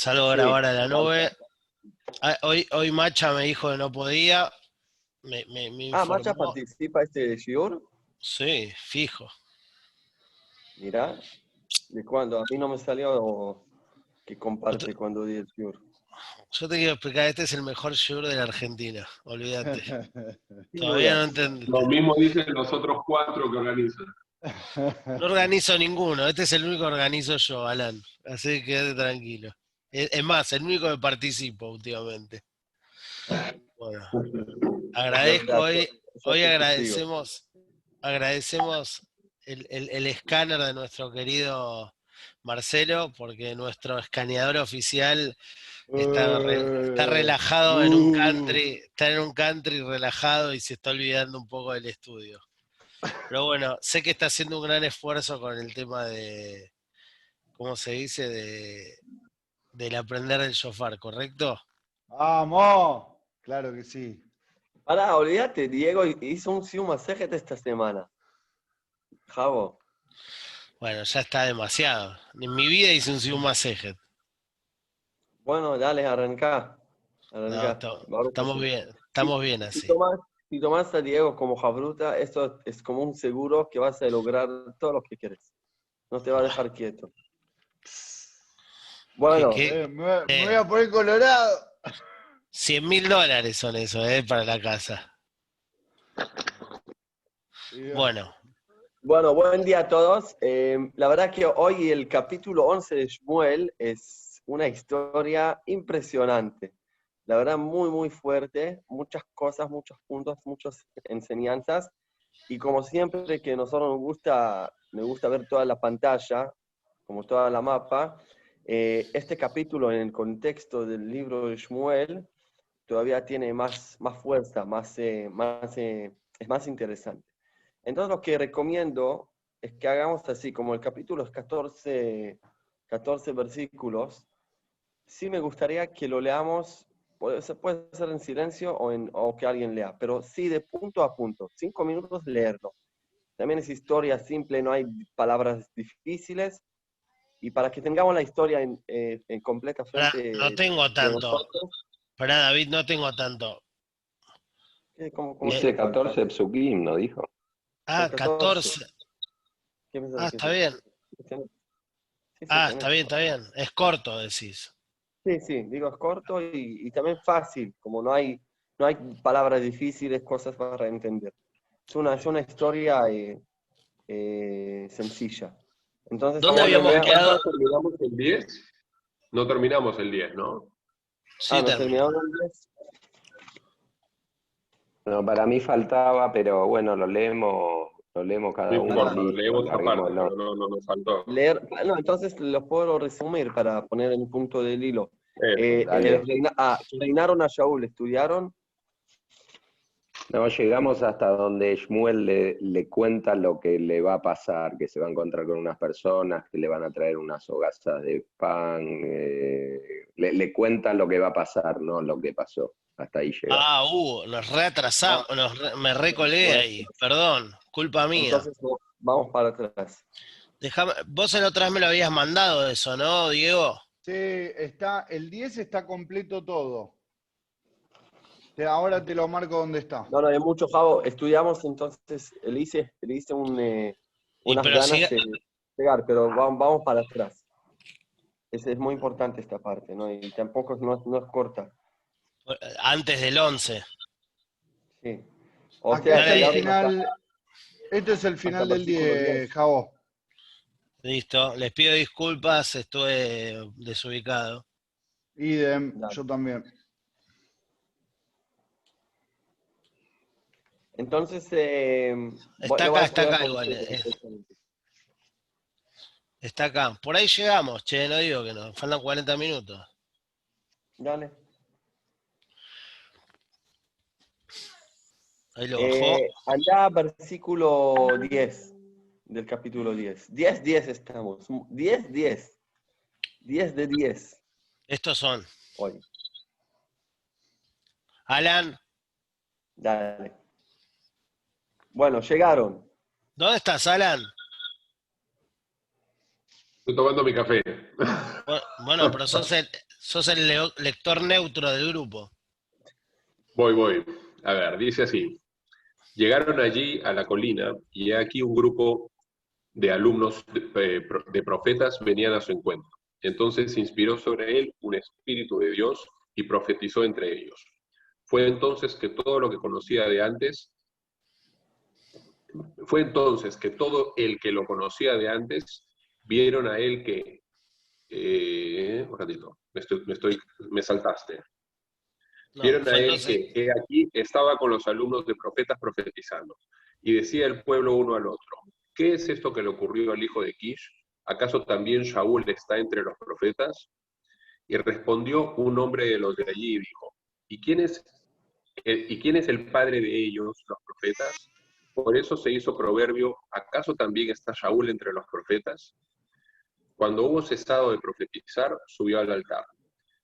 Salgo a Sí, grabar a la nube. Ah, Hoy, hoy Macha me dijo que no podía. Me, me, me Ah, Macha participa este Shiur. Sí, fijo. Mirá, ¿de cuándo? A mí no me salió que comparte cuando di el Shiur. Yo te quiero explicar, este es el mejor show de la Argentina. Olvídate. Todavía no entendí. Lo mismo dicen los otros cuatro que organizan. No organizo ninguno. Este es el único que organizo yo, Alan. Así que quédate tranquilo. Es, más, el único que participo últimamente. Bueno, agradezco hoy, hoy agradecemos, agradecemos el, el- el escáner de nuestro querido Marcelo, porque nuestro escaneador oficial está, re- está relajado en un Uh. country, está en un country relajado y se está olvidando un poco del estudio. Pero bueno, sé que está haciendo un gran esfuerzo con el tema de, ¿cómo se dice? De, del aprender el shofar, ¿correcto? ¡Vamos! Claro que sí. Pará, olvídate, Diego hizo un Siuma Sejet esta semana. Javo. Bueno, ya está demasiado. En mi vida hice un Siuma Sejet. Bueno, dale, arrancá. No, Arrancá. estamos bien, estamos bien Si así. tomás, si tomás a Diego como Jabruta, esto es como un seguro que vas a lograr todo lo que quieres. No te va a dejar quieto. Bueno, ¿Qué? Eh, me, voy- me Eh. voy a poner colorado. 100 mil dólares son eso, ¿eh? Para la casa. Bueno, Bueno, buen día a todos. Eh, la verdad que hoy el capítulo 11 de Shmuel es una historia impresionante. La verdad, muy, muy fuerte. Muchas cosas, muchos puntos, muchas enseñanzas. Y como siempre que a nosotros nos gusta, me gusta ver toda la pantalla, como toda la mapa, eh, este capítulo en el contexto del libro de Shmuel todavía tiene más, más fuerza, más, eh, más, eh, es más interesante. Entonces lo que recomiendo es que hagamos así, como el capítulo es 14, 14 versículos, sí me gustaría que lo leamos, puede ser, puede ser en silencio o, en, o que alguien lea, pero sí de punto a punto, cinco minutos leerlo. También es historia simple, no hay palabras difíciles, y para que tengamos la historia en, eh, en completa frente no tengo tanto. Pará, David, no tengo tanto. ¿Qué? ¿Cómo- cómo Dice se- 14 psukim, ¿no dijo? Ah, Son 14. ¿Qué pensás Ah, está es? bien. Sí, sí, Ah, está bien, está bien. Es corto, decís. Sí, sí, digo, es corto y, y también fácil, como no hay, no hay palabras difíciles, cosas para entender. Es una, es una historia eh, eh, sencilla. Entonces, ¿Dónde habíamos lea- quedado? ¿No terminamos el 10? No terminamos el 10, ¿no? Sí, Ah, ¿no terminaron el diez? No, para mí faltaba, pero bueno, lo leemos, lo leemos cada No uno. importa, listo, leemos esa parte, larguémoslo. no, no, no nos faltó. Leer, ah, no, entonces lo puedo resumir para poner en punto del hilo. Eh, Eh, eh, reina- ah, reinaron a Shaul, estudiaron, No, llegamos hasta donde Shmuel le, le cuenta lo que le va a pasar, que se va a encontrar con unas personas que le van a traer unas hogazas de pan. eh, le, le cuenta lo que va a pasar, no lo que pasó. Hasta ahí llega. Ah, uh, nos reatrasamos, nos re- me recolé ahí. Perdón, culpa mía. entonces vamos para atrás. Déjame, vos el otra vez me lo habías mandado eso, ¿no, Diego? Sí, está, el 10 está completo todo. Te- Ahora te lo marco donde está. No, no, hay mucho, Javo. Estudiamos, entonces le hice, le hice un, eh, unas pero ganas siga- de llegar, pero vamos, vamos para atrás. Es, es muy importante esta parte, ¿no? Y tampoco es- no, es- no es corta. Antes del 11. Sí. O Acá sea, está el final. Este es el final del versículo 10, 10. Javo. Listo, les pido disculpas, estuve desubicado. Idem, Dale. yo también. Entonces, eh, Está acá, está acá igual, eh. Está acá. Por ahí llegamos, che, no digo que no. Faltan 40 minutos. Dale. Ahí lo bajó. Eh, allá, versículo 10 del capítulo 10. 10, 10 estamos. 10, 10. 10 de 10 Estos son. hoy. Alan, Dale. Bueno, llegaron. ¿dónde estás, Alan? Estoy tomando mi café. Bu- Bueno, pero sos el, sos el leo- lector neutro del grupo. Voy, voy. A ver, dice así. Llegaron allí a la colina y aquí un grupo de alumnos de, eh, de profetas venían a su encuentro. Entonces se inspiró sobre él un espíritu de Dios y profetizó entre ellos. Fue entonces que todo lo que conocía de antes, fue entonces que todo el que lo conocía de antes vieron a él que, eh, un ratito, me, estoy, me, estoy, me saltaste. No, Vieron a él que, aquí estaba con los alumnos de profetas profetizando. Y decía el pueblo uno al otro, ¿qué es esto que le ocurrió al hijo de Kish? ¿Acaso también Shaul está entre los profetas? Y respondió un hombre de los de allí y dijo, ¿y quién es, eh, ¿y quién es el padre de ellos, los profetas? Por eso se hizo proverbio, ¿acaso también está Shaul entre los profetas? Cuando hubo cesado de profetizar, subió al altar.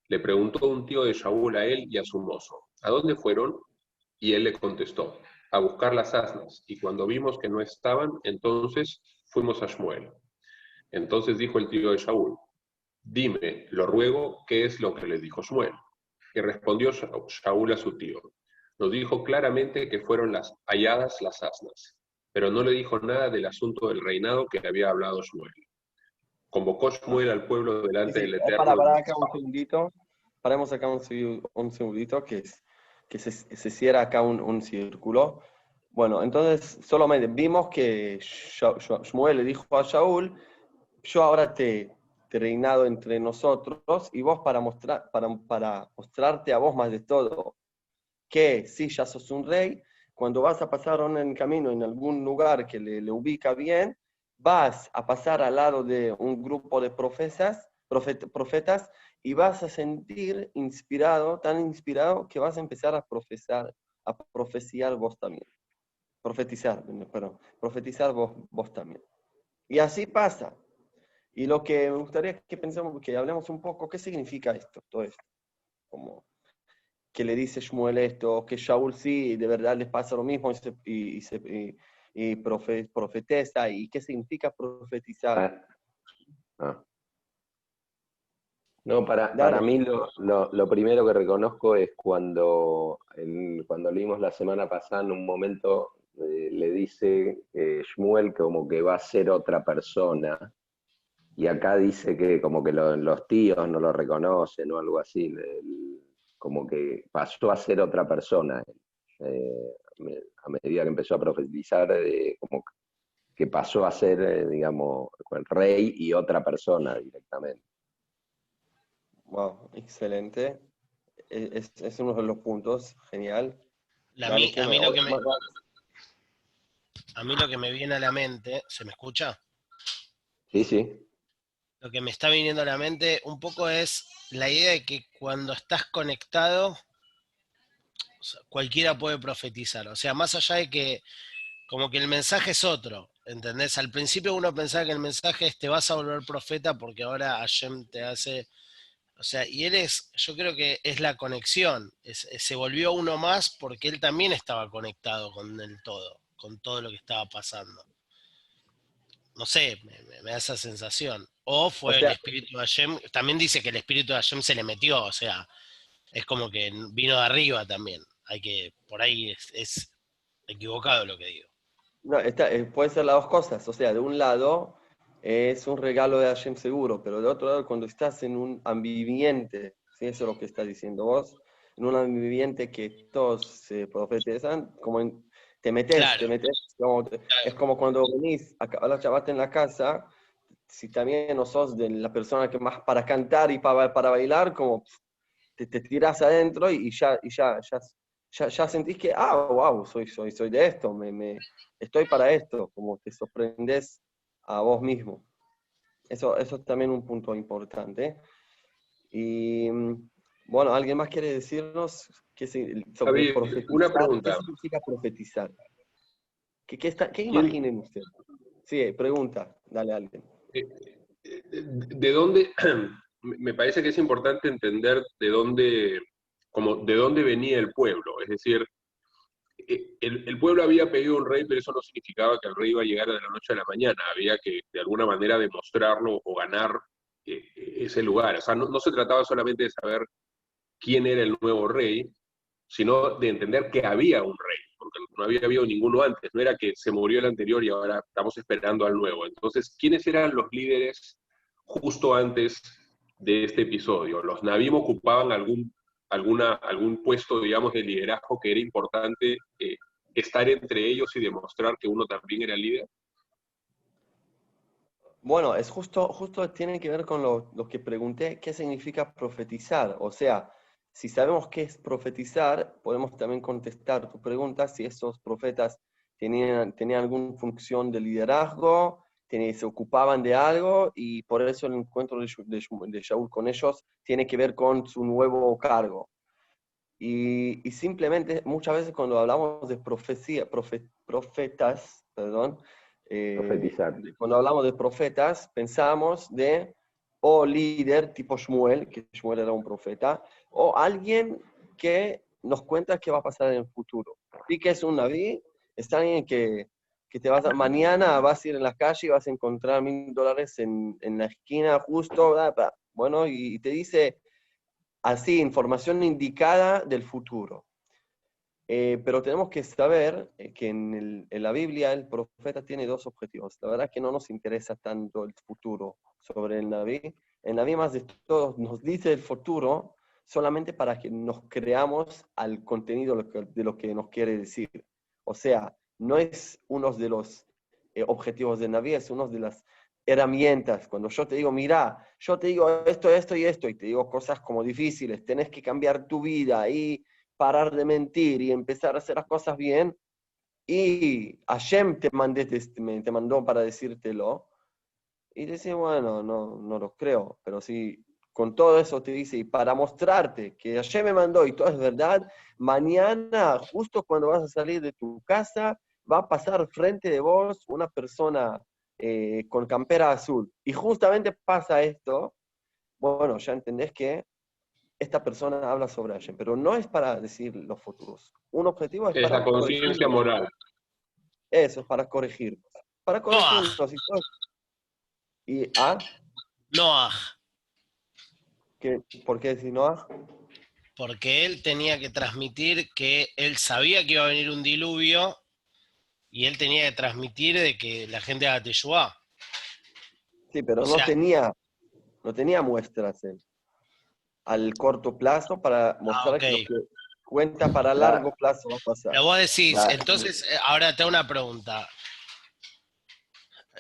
Le preguntó un tío de Shaul a él y a su mozo, ¿a dónde fueron? Y él le contestó, a buscar las asnas. Y cuando vimos que no estaban, entonces fuimos a Shmuel. Entonces dijo el tío de Shaul, dime, lo ruego, ¿qué es lo que le dijo Shmuel? Y respondió Shaul a su tío, nos dijo claramente que fueron las halladas las asnas, pero no le dijo nada del asunto del reinado que le había hablado Shmuel. Convocó Shmuel al pueblo delante del Eterno. Para, para acá un segundito. Paremos acá un, un segundito que, es, que se, se cierra acá un, un círculo. Bueno, entonces solamente vimos que Shmuel le dijo a Shaul, yo ahora te, te he reinado entre nosotros y vos para, mostrar, para, para mostrarte a vos más de todo que sí, ya sos un rey, cuando vas a pasar el camino en algún lugar que le, ubica bien, vas a pasar al lado de un grupo de profetas, profet- profetas y vas a sentir inspirado, tan inspirado que vas a empezar a profesar, a profeciar vos también. Profetizar, perdón, profetizar vos, vos también. Y así pasa. Y lo que me gustaría que pensemos, que hablemos un poco, ¿qué significa esto, todo esto? Como que le dice Shmuel esto, que Shaul sí, de verdad les pasa lo mismo y, se- y, y se- y- y profe- profetiza, y qué significa profetizar. Ah. Ah. No, para, para mí lo, lo- lo primero que reconozco es cuando, en- cuando leímos la semana pasada, en un momento eh, le dice eh, Shmuel como que va a ser otra persona, y acá dice que como que lo- los tíos no lo reconocen o algo así, el- como que pasó a ser otra persona. eh, a medida que empezó a profetizar, eh, como que pasó a ser, eh, digamos, el rey y otra persona directamente. Wow, excelente. E- Es, es uno de los puntos, genial. La Dale, mi- ¿qué a, mí me- lo que me, va- va- a mí lo que me viene a la mente, ¿se me escucha? Sí, sí. Lo que me está viniendo a la mente un poco es la idea de que cuando estás conectado, cualquiera puede profetizar. O sea, más allá de que como que el mensaje es otro, ¿entendés? Al principio uno pensaba que el mensaje es te vas a volver profeta porque ahora Hashem te hace... O sea, y él es, yo creo que es la conexión, se volvió uno más porque él también estaba conectado con el todo, con todo lo que estaba pasando. No sé, me da esa sensación. O fue O sea- el espíritu de Hashem, también dice que el espíritu de Hashem se le metió, o sea, es como que vino de arriba también. Hay que, por ahí es, es equivocado lo que digo. No, está- eh, puede ser las dos cosas. O sea, de un lado es un regalo de Hashem seguro, pero de otro lado, cuando estás en un ambiente, ¿sí? eso es lo que estás diciendo vos, en un ambiente que todos se profetizan, como en- te metes, Claro. te metes, como te- es como cuando venís a acabar la en la casa, si también no sos de la persona que más para cantar y para, para bailar, como te, te tirás adentro y, y ya, y ya, ya, ya, ya sentís que, ah, wow, soy, soy, soy de esto, me, me, estoy para esto, como te sorprendes a vos mismo. Eso, eso es también un punto importante. Y mm, bueno, ¿alguien más quiere decirnos qué, sobre profetizar? una pregunta. ¿Qué significa profetizar? ¿Qué, qué, está, qué ¿Quién- imaginen ustedes? Sí, pregunta, dale a alguien. Eh, eh, ¿De dónde? Me parece que es importante entender de dónde, como de dónde venía el pueblo. Es decir, el, el pueblo había pedido un rey, pero eso no significaba que el rey iba a llegar de la noche a la mañana. Había que, de alguna manera, demostrarlo o ganar eh, ese lugar. O sea, no, se trataba solamente de saber quién era el nuevo rey, sino de entender que había un rey, porque no había habido ninguno antes, no era que se murió el anterior y ahora estamos esperando al nuevo. Entonces, ¿quiénes eran los líderes justo antes de este episodio? ¿Los Navim ocupaban algún, alguna, algún puesto, digamos, de liderazgo que era importante eh, estar entre ellos y demostrar que uno también era líder? Bueno, es justo, justo tiene que ver con lo, que pregunté, ¿qué significa profetizar? O sea, si sabemos qué es profetizar, podemos también contestar tu pregunta si esos profetas tenían, tenían alguna función de liderazgo, tenían, se ocupaban de algo y por eso el encuentro de, de, Shaul con ellos tiene que ver con su nuevo cargo. Y, y simplemente muchas veces cuando hablamos de profecía, profetas, perdón, eh, cuando hablamos de profetas, pensamos de o líder tipo Shmuel, que Shmuel era un profeta, o alguien que nos cuenta qué va a pasar en el futuro. Y que es un naví, es alguien que, que te vas a, mañana vas a ir en la calle y vas a encontrar mil dólares en, en, la esquina justo, bueno, y te dice así, información indicada del futuro. Eh, pero tenemos que saber eh, que en, la Biblia el profeta tiene dos objetivos. La verdad que no nos interesa tanto el futuro sobre el Naví. El Naví más de todo nos dice el futuro solamente para que nos creamos al contenido de lo que nos quiere decir. O sea, no es uno de los eh, objetivos del Naví, es uno de las herramientas. Cuando yo te digo, mira, yo te digo esto, esto y esto, y te digo cosas como difíciles, tenés que cambiar tu vida y parar de mentir y empezar a hacer las cosas bien, y Hashem te, mandé, te mandó para decírtelo, y dice, bueno, no, no lo creo, pero si con todo eso te dice, y para mostrarte que Hashem me mandó y todo es verdad, mañana, justo cuando vas a salir de tu casa, va a pasar frente de vos una persona eh, con campera azul. Y justamente pasa esto, bueno, ya entendés que esta persona habla sobre Hashem, pero no es para decir los futuros. Un objetivo es, es para la conciencia moral. Eso, es para corregir. Para corregirnos. Y, y ¿ah? Noah. ¿Qué, ¿Por qué decir Noah? Porque él tenía que transmitir que él sabía que iba a venir un diluvio y él tenía que transmitir de que la gente haga Teshuvah. Sí, pero no tenía, no tenía muestras él al corto plazo para ah, mostrar que lo que cuenta para largo plazo va a pasar. Pero vos decís, entonces, eh, ahora te hago una pregunta.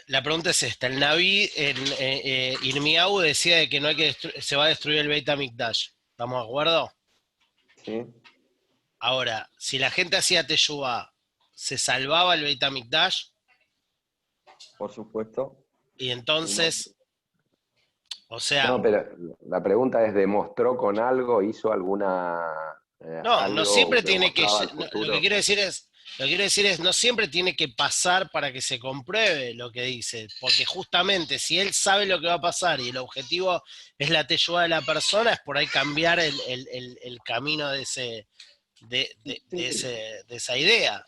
La pregunta es esta, el Naví en eh, eh decía de que no hay que se va a destruir el Beit HaMikdash. ¿Estamos de acuerdo? Sí. Ahora, si la gente hacía Teshuvah, ¿se salvaba el Beit HaMikdash? Por supuesto. Y entonces, o sea. No, pero la pregunta es: ¿demostró con algo? ¿Hizo alguna.? Eh, no, no siempre tiene que. lo que quiero decir es. Lo que quiero decir es, no siempre tiene que pasar para que se compruebe lo que dice, porque justamente si él sabe lo que va a pasar y el objetivo es la teyuda de la persona, es por ahí cambiar el, camino de, ese, de, ese, de esa idea.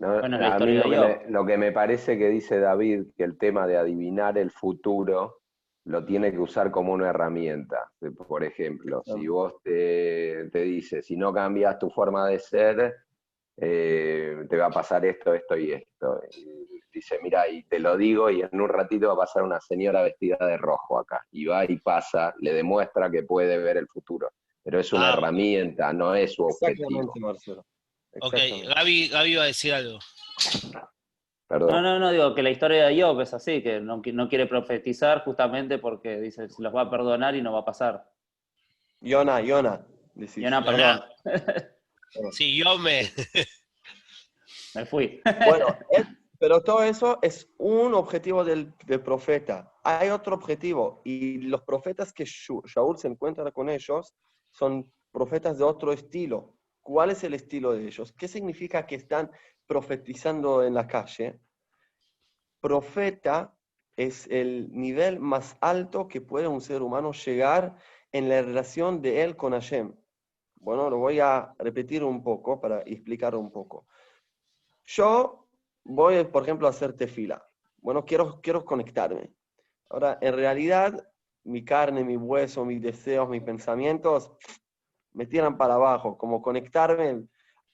a mí lo que me parece que dice David, que el tema de adivinar el futuro lo tiene que usar como una herramienta. Por ejemplo, si vos te, te dices, si no cambias tu forma de ser, eh, te va a pasar esto, esto y esto. dice, mira, y te lo digo, y en un ratito va a pasar una señora vestida de rojo acá. Y va y pasa, le demuestra que puede ver el futuro. Pero es una ah, herramienta, no es su objetivo. Marcelo. Ok, Gaby, Gaby va a decir algo. No, no, no, digo que la historia de Job es así, que no, no quiere profetizar justamente porque dice, se los va a perdonar y no va a pasar. Yona, Yona. Yona, perdón. sí, yo me... me fui. bueno, pero todo eso es un objetivo del, profeta. Hay otro objetivo, y los profetas que Shaul se encuentra con ellos son profetas de otro estilo. ¿Cuál es el estilo de ellos? ¿Qué significa que están profetizando en la calle, profeta es el nivel más alto que puede un ser humano llegar en la relación de él con Hashem. Bueno, lo voy a repetir un poco para explicar un poco. Yo voy, por ejemplo, a hacer tefila. Bueno, quiero, quiero conectarme. Ahora, en realidad, mi carne, mi hueso, mis deseos, mis pensamientos, me tiran para abajo, como conectarme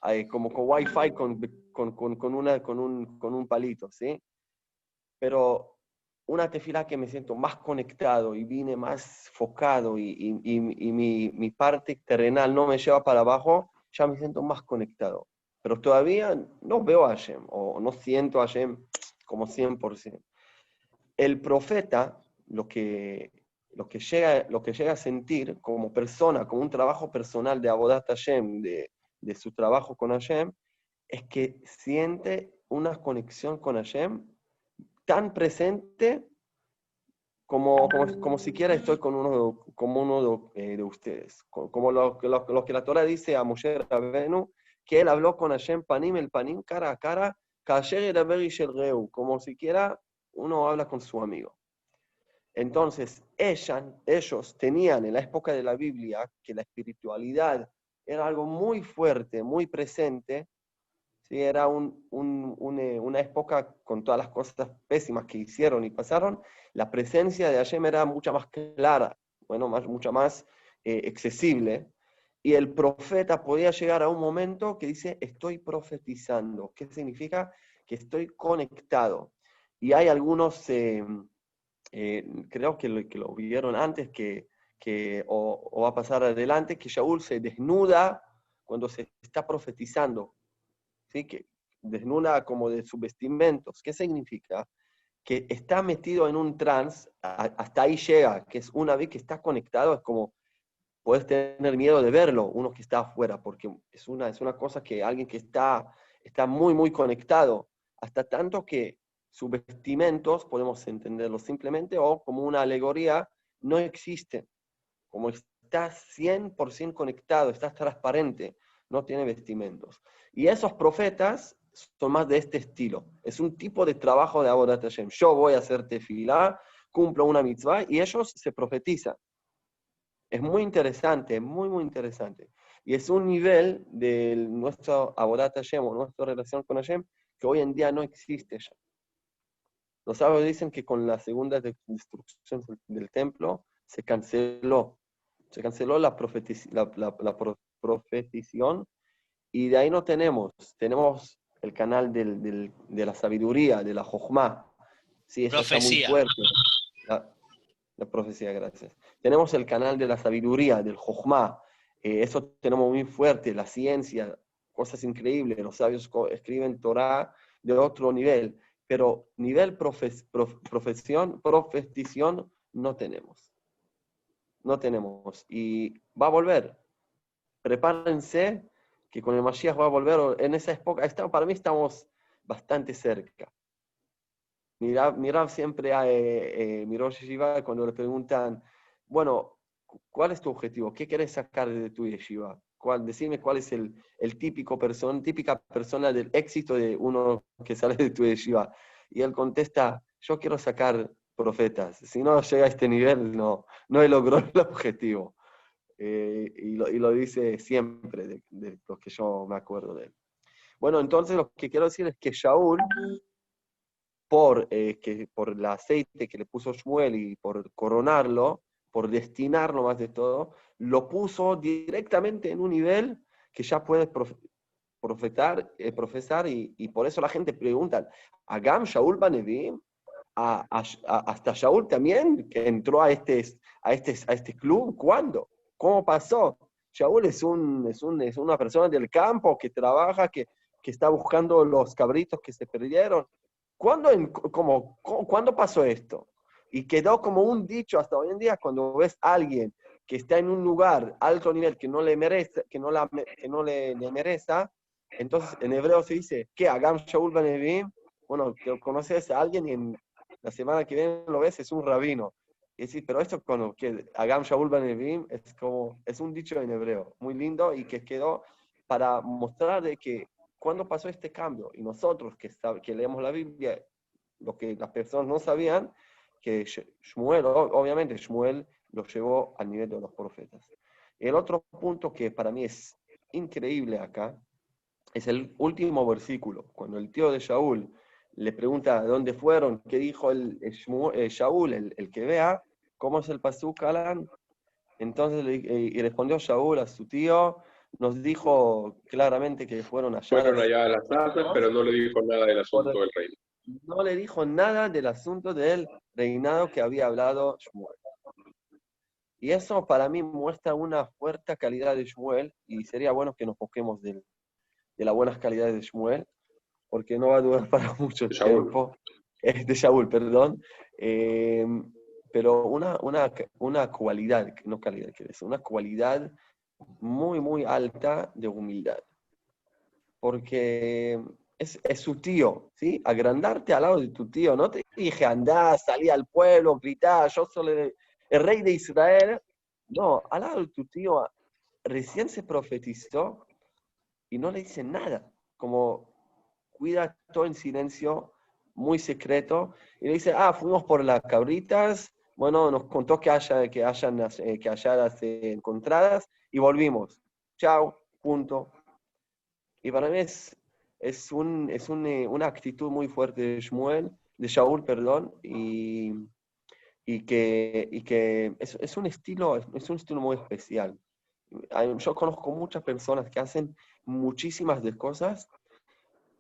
eh, como con wifi con, con, con, una, con, un, con un palito, ¿sí? Pero una tefila que me siento más conectado y vine más focado y, y, mi, mi, parte terrenal no me lleva para abajo, ya me siento más conectado. Pero todavía no veo a Hashem o no siento a Hashem como 100%. El profeta, lo que, lo que, llega, lo que llega a sentir como persona, como un trabajo personal de Abodat Hashem, de, de su trabajo con Hashem, es que siente una conexión con Hashem tan presente como, como, siquiera estoy con uno, como uno de, eh, ustedes. Como lo, que la Torah dice a Moshe Rabenu, que él habló con Hashem Panim, el Panim, cara a cara, como siquiera uno habla con su amigo. Entonces, ellos tenían en la época de la Biblia que la espiritualidad era algo muy fuerte, muy presente, ¿sí? era eh, una época con todas las cosas pésimas que hicieron y pasaron, la presencia de Hashem era mucha más clara, bueno, más, mucha más eh, accesible, y el profeta podía llegar a un momento que dice, estoy profetizando. ¿Qué significa? Que estoy conectado. Y hay algunos, eh, creo que lo, que lo vieron antes, que, que o, va a pasar adelante, que Shaul se desnuda cuando se está profetizando. ¿Sí? Que desnuda como de sus vestimentos. ¿Qué significa? Que está metido en un trance, hasta ahí llega, que es una vez que está conectado, es como puedes tener miedo de verlo, uno que está afuera, porque es una, es una cosa que alguien que está, está muy, muy conectado, hasta tanto que sus vestimentos, podemos entenderlo simplemente, o como una alegoría, no existen. Como estás 100% conectado, estás transparente, no tiene vestimentos. Y esos profetas son más de este estilo. Es un tipo de trabajo de Abodat Hashem. Yo voy a hacer tefilá, cumplo una mitzvah y ellos se profetizan. Es muy interesante, muy, muy interesante. Y es un nivel de nuestro Abodat Hashem o nuestra relación con Hashem que hoy en día no existe ya. Los sabios dicen que con la segunda destrucción del templo se canceló. Se canceló la, la, profetición y de ahí no tenemos. Tenemos el canal del, de la sabiduría, de la Jochma. Sí, eso está muy fuerte. La, profecía, gracias. Tenemos el canal de la sabiduría, del Jochma. Eh, eso tenemos muy fuerte, la ciencia, cosas increíbles. Los sabios escriben Torah de otro nivel, pero nivel profesión, profetición no tenemos no tenemos. Y va a volver. Prepárense que con el Mashiach va a volver en esa época. para mí estamos bastante cerca. Mira, siempre a eh, eh, cuando le preguntan, bueno, ¿cuál es tu objetivo? ¿Qué quieres sacar de tu yeshiva? ¿Cuál, decime cuál es el, típico persona, típica persona del éxito de uno que sale de tu yeshiva. Y él contesta, yo quiero sacar profetas. Si no llega a este nivel, no, no logró el objetivo. Eh, y, lo, dice siempre, de, de lo que yo me acuerdo de él. Bueno, entonces lo que quiero decir es que Shaul, por, eh, que, por el aceite que le puso Shmuel y por coronarlo, por destinarlo más de todo, lo puso directamente en un nivel que ya puede profetar, eh, profesar y, por eso la gente pregunta, ¿Agam Shaul Banevim? hasta Shaul también, que entró a este, a, este, a este club. ¿Cuándo? ¿Cómo pasó? Shaul es, un, es, un, es una persona del campo que trabaja, que, que está buscando los cabritos que se perdieron. ¿Cuándo, en, como, ¿Cuándo pasó esto? Y quedó como un dicho hasta hoy en día cuando ves a alguien que está en un lugar alto nivel que no le merece, que no, la, que no le, merece, entonces en hebreo se dice, ¿qué? Agam Shaul Benevim. Bueno, conoces a alguien y en, la semana que viene lo ves, es un rabino. Y pero esto con que Agam Shaul Banevim es como, es un dicho en hebreo, muy lindo y que quedó para mostrar de que cuando pasó este cambio, y nosotros que, que leemos la Biblia, lo que las personas no sabían, que Shmuel, obviamente Shmuel lo llevó al nivel de los profetas. El otro punto que para mí es increíble acá, es el último versículo, cuando el tío de Shaul le pregunta dónde fueron, qué dijo el, el Shaul, el, que vea, ¿Cómo es el pasuk, Alan? Entonces le, eh, y respondió Shaul a su tío, nos dijo claramente que fueron allá. Fueron allá a las armas, pero no le dijo nada del asunto del reino. No le dijo nada del asunto del reinado que había hablado Shmuel. Y eso para mí muestra una fuerte calidad de Shmuel, y sería bueno que nos enfoquemos de, de las buenas calidades de Shmuel, porque no va a durar para mucho tiempo. de Shaul, perdón. Eh, pero una, una, una cualidad, no calidad, quiere decir, una cualidad muy, muy alta de humildad. Porque es, es, su tío, ¿sí? Agrandarte al lado de tu tío. No te dije, andá, salí al pueblo, gritá, yo soy el, el, rey de Israel. No, al lado de tu tío recién se profetizó y no le dice nada. Como cuida todo en silencio, muy secreto. Y le dice, ah, fuimos por las cabritas, bueno, nos contó que, haya, que hayan eh, que halladas encontradas y volvimos. Chao, punto. Y para mí es, es, un, es un, eh, una actitud muy fuerte de Shmuel, de Shaul, perdón, y, y que, y que es, es, un estilo, es un estilo muy especial. Yo conozco muchas personas que hacen muchísimas de cosas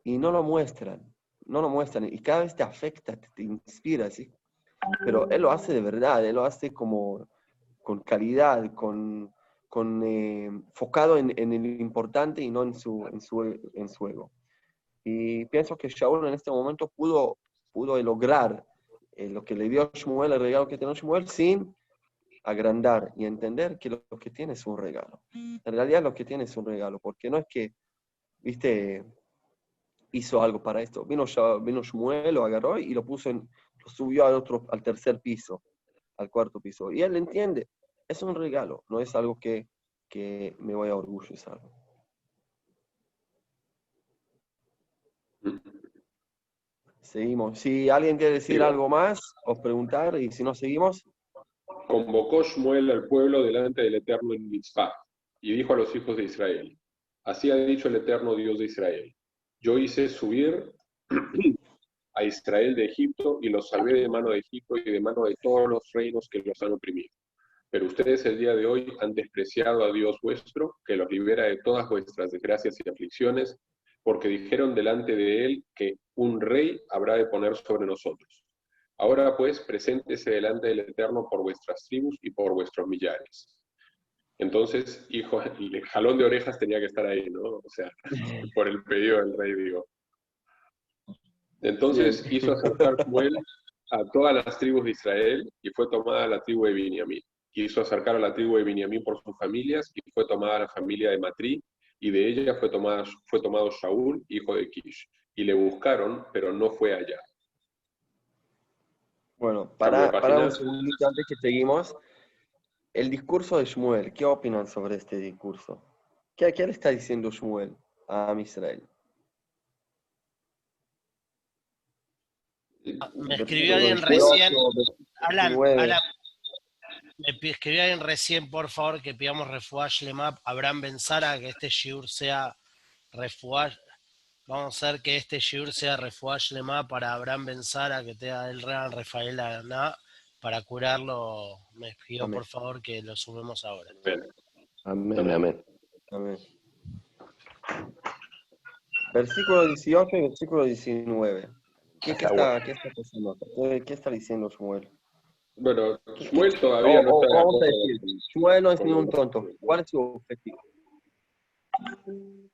y no lo muestran, no lo muestran, y cada vez te afecta, te, te inspira, ¿sí? Pero él lo hace de verdad, él lo hace como con calidad, con, con eh, enfocado en, en, el importante y no en su, en su, en su ego. Y pienso que Shaul en este momento pudo, pudo lograr eh, lo que le dio Shmuel, el regalo que tiene Shmuel, sin agrandar y entender que lo, que tiene es un regalo. En realidad lo que tiene es un regalo, porque no es que, viste, hizo algo para esto. Vino, vino Shmuel, lo agarró y lo puso en, subió al, otro, al tercer piso, al cuarto piso. Y él entiende, es un regalo, no es algo que, que me voy a orgulloizar. Seguimos. Si alguien quiere decir algo más o preguntar, y si no seguimos. Convocó Shmuel al pueblo delante del Eterno en Mitzvah y dijo a los hijos de Israel: Así ha dicho el Eterno Dios de Israel: Yo hice subir a Israel de Egipto y los salvé de mano de Egipto y de mano de todos los reinos que los han oprimido. Pero ustedes el día de hoy han despreciado a Dios vuestro, que los libera de todas vuestras desgracias y aflicciones, porque dijeron delante de él que un rey habrá de poner sobre nosotros. Ahora pues, preséntese delante del Eterno por vuestras tribus y por vuestros millares. Entonces, hijo, el jalón de orejas tenía que estar ahí, ¿no? O sea, por el pedido del rey, digo. Entonces hizo acercar Shmuel a todas las tribus de Israel y fue tomada la tribu de Biniamín. Hizo acercar a la tribu de Biniamín por sus familias y fue tomada la familia de Matrí y de ella fue, tomada, fue tomado Shaul, hijo de Kish. Y le buscaron, pero no fue allá. Bueno, para, para un segundito antes que seguimos. El discurso de Shmuel, ¿qué opinan sobre este discurso? ¿Qué, qué le está diciendo Shmuel a Israel? Me escribió alguien recién. Alan, me escribió alguien recién, por favor, que pidamos refuash lemap Abraham Benzara, que este shiur sea refuash. Vamos a hacer que este shiur sea refuash lemap para Abraham Benzara, que tenga el real Rafael Aná, para curarlo. Me escribió, por favor, que lo sumemos ahora. Amén. Amén. Amén. Versículo 18 y versículo 19. ¿Qué, está, ¿qué, está, pasando? ¿Qué, está diciendo Shmuel? Bueno, Shmuel todavía no está. Vamos a decir, Shmuel no es ningún tonto. ¿Cuál es su objetivo?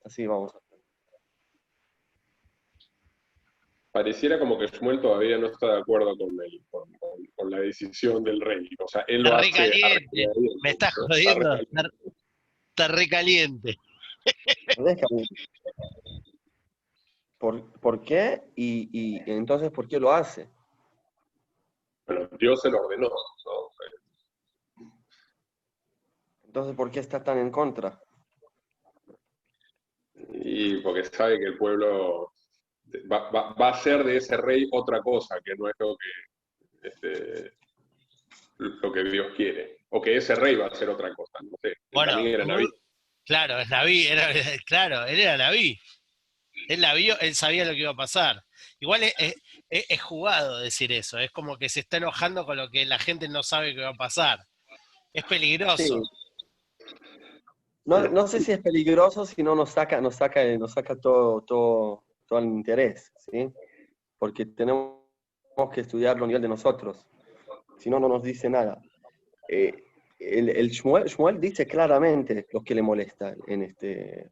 Así vamos. Pareciera como que Shmuel todavía no está de acuerdo con, el, con, con, la decisión del rey. O sea, él lo está hace. Recaliente. Me está jodiendo. Está recaliente. Está ¿Por, qué? Y, y, entonces, ¿por qué lo hace? Pero Dios se lo ordenó. Entonces, ¿por qué está tan en contra? Y porque sabe que el pueblo va, va, a ser de ese rey otra cosa, que no es lo que, este, lo que Dios quiere. O que ese rey va a ser otra cosa, no sé. Bueno, era Naví. Claro, es Naví, era, claro, él era Naví. Él la vio, él sabía lo que iba a pasar. Igual es, jugado decir eso, es como que se está enojando con lo que la gente no sabe que va a pasar. Es peligroso. No, sé si es peligroso, si no nos saca, nos saca, nos saca todo, todo, todo el interés, ¿sí? Porque tenemos que estudiarlo a nivel de nosotros. Si no, no nos dice nada. Eh, el, el Shmuel, dice claramente lo que le molesta en este.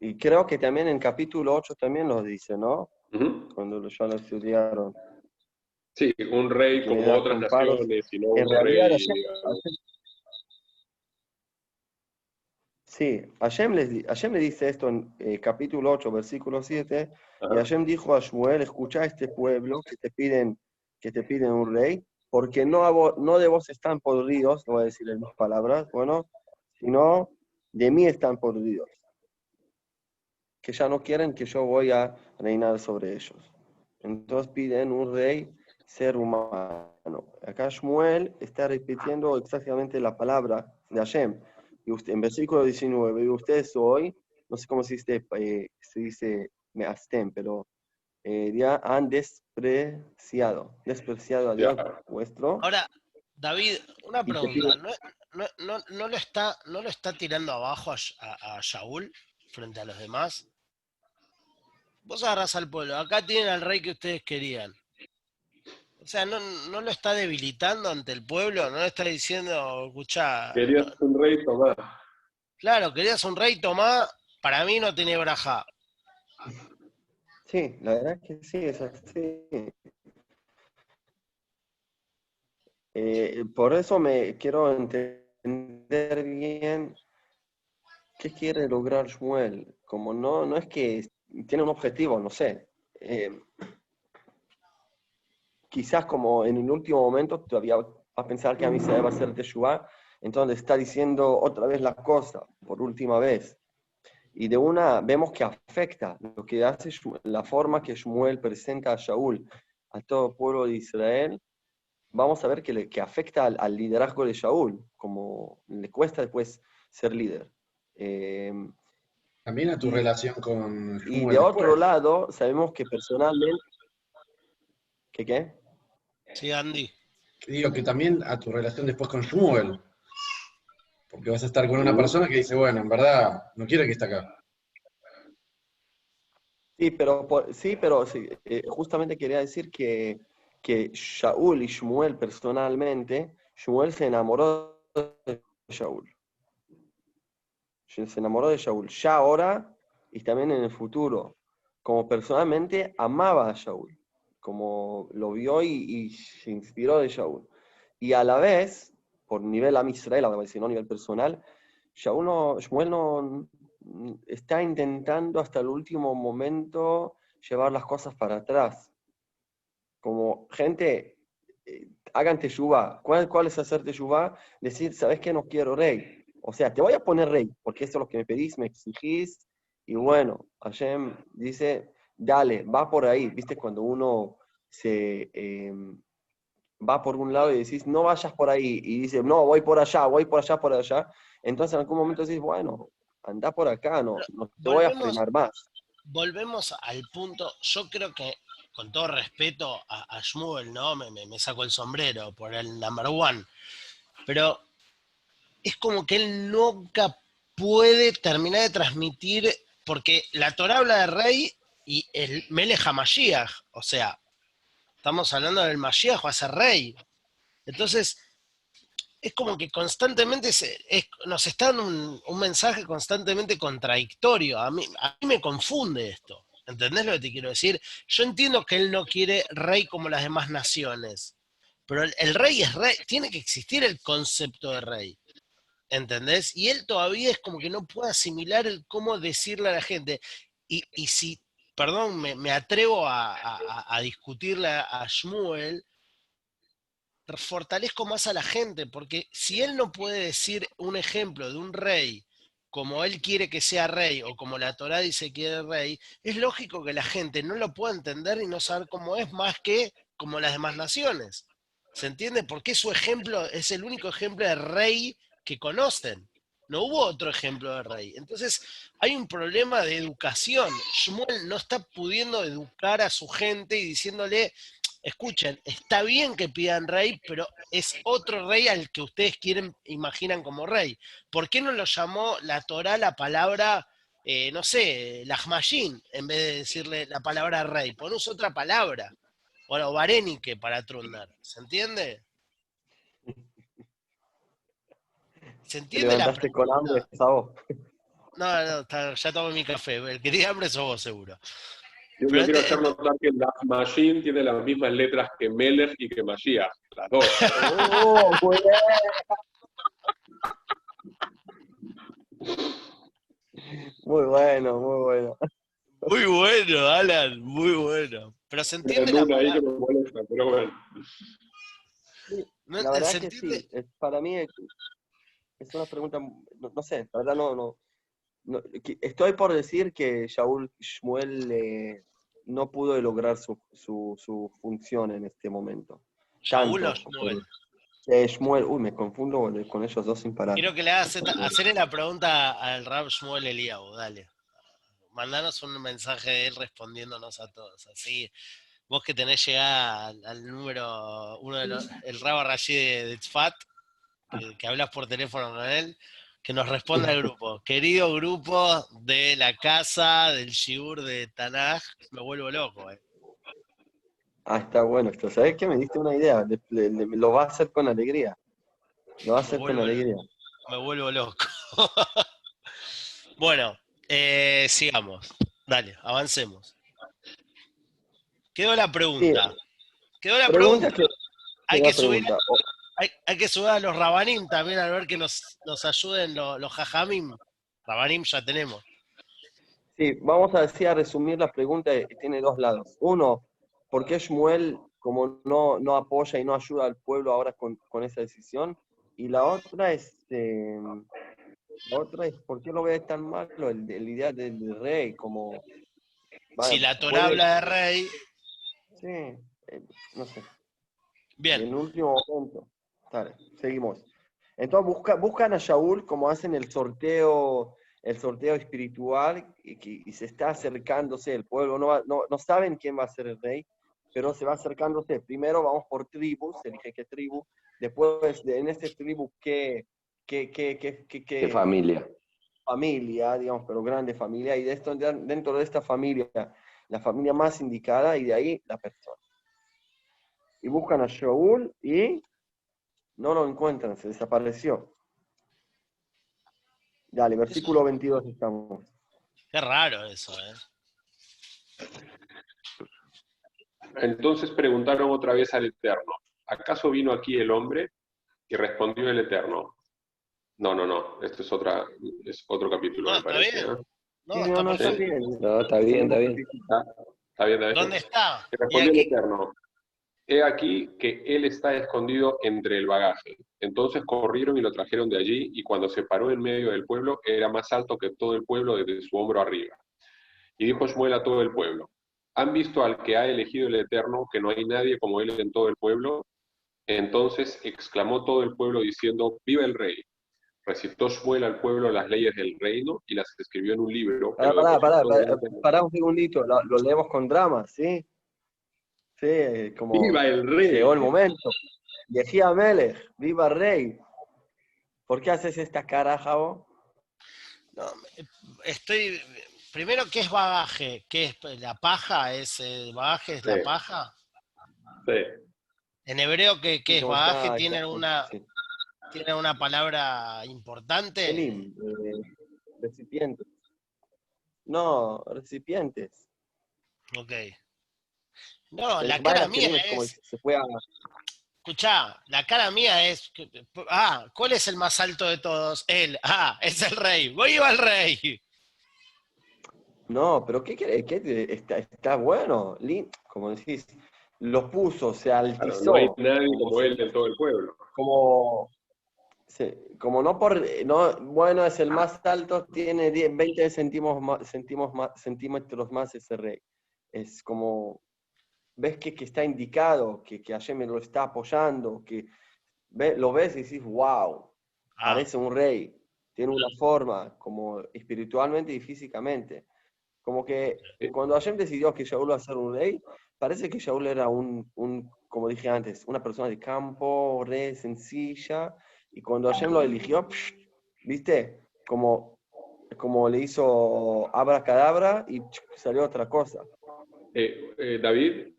Y creo que también en capítulo 8 también lo dice, ¿no? Cuando ya lo estudiaron. Sí, un rey como otras naciones, y no un rey. Sí, Hashem, le dice esto en eh, capítulo 8, versículo 7, y Hashem dijo a Shmuel, escucha a este pueblo que te piden, que te piden un rey, porque no, no de vos están podridos, no voy a decir en mis palabras, bueno, sino de mí están podridos, que ya no quieren que yo voy a reinar sobre ellos. Entonces piden un rey ser humano. Acá Shmuel está repitiendo exactamente la palabra de Hashem. Y usted, en versículo 19, y ustedes hoy, no sé cómo se dice, eh, se dice me astem, pero eh, ya han despreciado, despreciado a Dios vuestro. Ahora, David, una pregunta, ¿No, no, no, lo, está, ¿no lo está tirando abajo a, a, Shaul frente a los demás? Vos agarras al pueblo, acá tienen al rey que ustedes querían. O sea, no, no lo está debilitando ante el pueblo, no le está diciendo, escuchá. Querías un rey, tomá. Claro, querías un rey, tomá, para mí no tiene braja. Sí, la verdad es que sí, es así. Eh, por eso me quiero entender bien qué quiere lograr Shmuel. Como no, no es que tiene un objetivo, no sé. Eh, quizás como en el último momento todavía va a pensar que a mí se va a hacer Teshuvah, entonces está diciendo otra vez la cosa, por última vez y de una vemos que afecta lo que hace la forma que Shmuel presenta a Shaul a todo el pueblo de Israel. Vamos a ver que, le, que afecta al, liderazgo de Shaul, como le cuesta después ser líder. Eh, también a tu relación con Y de otro lado, sabemos que personalmente. ¿Qué qué? Sí, Andy. Digo que también a tu relación después con Shmuel. Porque vas a estar con una persona que dice, bueno, en verdad, no quiere que esté acá. Sí, pero, sí, pero eh, justamente quería decir que, que Shaul y Shmuel personalmente, Shmuel se enamoró de Shaul. Se enamoró de Shaul. Ya ahora y también en el futuro. Como personalmente amaba a Shaul. Como lo vio y, se inspiró de Shaul. Y a la vez por nivel a Israel, no a nivel personal, ya uno, Shmuel no, está intentando hasta el último momento llevar las cosas para atrás. Como gente, eh, hagan teshuva. ¿Cuál, ¿Cuál es hacer teshuva? Decir, ¿sabes qué? No quiero rey. O sea, te voy a poner rey, porque esto es lo que me pedís, me exigís. Y bueno, Hashem dice, dale, va por ahí. ¿Viste? Cuando uno se... Em, va por un lado y decís, no vayas por ahí, y dice, no, voy por allá, voy por allá, por allá, entonces en algún momento decís, bueno, anda por acá, no, no te voy a frenar más. Volvemos al punto, yo creo que, con todo respeto a, a Shmuel, ¿no? Me, me, saco el sombrero por el number one, pero es como que él nunca puede terminar de transmitir, porque la Torah habla de rey y el Melech HaMashiach, o sea, Estamos hablando del Mashiach, va a rey. Entonces, es como que constantemente nos está dando un, mensaje constantemente contradictorio. A mí me confunde esto. ¿Entendés lo que te quiero decir? Yo entiendo que él no quiere rey como las demás naciones, pero el, rey es rey, tiene que existir el concepto de rey. ¿Entendés? Y él todavía es como que no puede asimilar el cómo decirle a la gente. Y, y si perdón, me, atrevo a, discutirle a Shmuel, fortalezco más a la gente, porque si él no puede decir un ejemplo de un rey como él quiere que sea rey o como la Torá dice que es rey, es lógico que la gente no lo pueda entender y no saber cómo es más que como las demás naciones. ¿Se entiende? Porque su ejemplo es el único ejemplo de rey que conocen. No hubo otro ejemplo de rey. Entonces, hay un problema de educación. Shmuel no está pudiendo educar a su gente y diciéndole, escuchen, está bien que pidan rey, pero es otro rey al que ustedes quieren, imaginan como rey. ¿Por qué no lo llamó la Torah la palabra, eh, no sé, Lahmashin, en vez de decirle la palabra rey? Ponus otra palabra. Bueno, Varenique para Trundar. ¿Se entiende? ¿Se entiende la con hambre, No, no, ya tomé mi café. El que tiene hambre sos vos, seguro. Yo quiero hacer notar que la Machine tiene las mismas letras que Meller y que Mashiach, las dos. oh, muy bueno, muy bueno. Muy bueno, Alan, muy bueno. Pero se entiende la ahí que me molesta, pero bueno. la verdad que sí, para mí es una pregunta, no, sé, la verdad no, no, Estoy por decir que Shaul Shmuel eh, no pudo lograr su, su, función en este momento. ¿Shaul o Shmuel? Eh, Shmuel, uy, me confundo con ellos dos sin parar. Quiero que le hagas hacerle la pregunta al Rab Shmuel Eliabu, dale. Mandanos un mensaje de él respondiéndonos a todos. Así, vos que tenés llegada al, número uno de los, el Rab Rashid de, de Tzfat, que, hablas por teléfono con él, que nos responda al grupo. Querido grupo de la casa del Shiur de Tanaj, me vuelvo loco. Eh. Ah, está bueno esto. ¿Sabes qué? Me diste una idea. lo va a hacer con alegría. Lo va a hacer con alegría. Me vuelvo loco. bueno, eh, sigamos. Dale, avancemos. Quedó la pregunta. Quedó la pregunta. Hay que subir hay, que subir a los Rabanim también al ver que nos, ayuden los, los Jajamim. Rabanim ya tenemos. Sí, vamos a decir, a resumir la pregunta, tiene dos lados. Uno, ¿por qué Shmuel como no, no apoya y no ayuda al pueblo ahora con, esa decisión? Y la otra es, eh, otra es, ¿por qué lo ve tan malo el, el idea del, rey? Como, si la Torah habla de rey. Sí, eh, no sé. Bien. En último momento. Dale, seguimos. Entonces buscan a Shaul como hacen el sorteo, el sorteo espiritual y, se está acercándose el pueblo. No, no, saben quién va a ser el rey, pero se va acercándose. Primero vamos por tribus, elige qué tribu. Después, de, en esta tribu, qué, qué, qué, qué, qué, familia. Familia, digamos, pero grande familia. Y de esto, dentro de esta familia, la familia más indicada y de ahí la persona. Y buscan a Shaul y no lo encuentran, se desapareció. Dale, versículo 22 estamos. Qué raro eso, ¿eh? Entonces preguntaron otra vez al Eterno, ¿acaso vino aquí el hombre? Y respondió el Eterno, no, no, no, esto es, otra, es otro capítulo, me parece. No, no, está, bien. no, está bien, está bien. Está, bien, está bien. ¿Dónde está? Y respondió el Eterno, He aquí que él está escondido entre el bagaje. Entonces corrieron y lo trajeron de allí, y cuando se paró en medio del pueblo, era más alto que todo el pueblo desde su hombro arriba. Y dijo Shmuel a todo el pueblo, ¿han visto al que ha elegido el Eterno, que no hay nadie como él en todo el pueblo? Entonces exclamó todo el pueblo diciendo, ¡Viva el rey! Recitó Shmuel al pueblo las leyes del reino y las escribió en un libro. Pará, pará, pará, un segundito, lo leemos con drama, ¿sí? Sí, como viva el rey. Llegó el momento. Yejía Melech, viva el rey. ¿Por qué haces esta cara, Javo? No, estoy. Primero, ¿qué es bagaje? ¿Qué es la paja? ¿Es el bagaje? ¿Es la paja? Sí. En hebreo, ¿qué, qué es bagaje? ¿Tiene una, ¿Tiene una palabra importante? Eh, recipientes. No, recipientes. Ok. No, la cara mía es. Escuchá, la cara mía es. Ah, ¿cuál es el más alto de todos? Él. Ah, es el rey. Voy el rey. No, pero ¿qué quiere? ¿Qué? Está, está bueno. Como decís, lo puso, se altizó. no hay nadie como él en todo el pueblo. Como. como no por. No, bueno, es el más alto, tiene 10, 20 centímetros más, centímetros más ese rey. Es como ves que, que está indicado, que, que me lo está apoyando, que lo ves y dices, wow, ah. parece un rey. tiene una forma, como espiritualmente y físicamente. Como que cuando Hashem decidió que Shaul iba a ser un rey, parece que Shaul era un, un, como dije antes, una persona de campo, re sencilla, y cuando Hashem lo eligió, ¿viste? Como, como le hizo abracadabra y salió otra cosa. Eh, eh, David,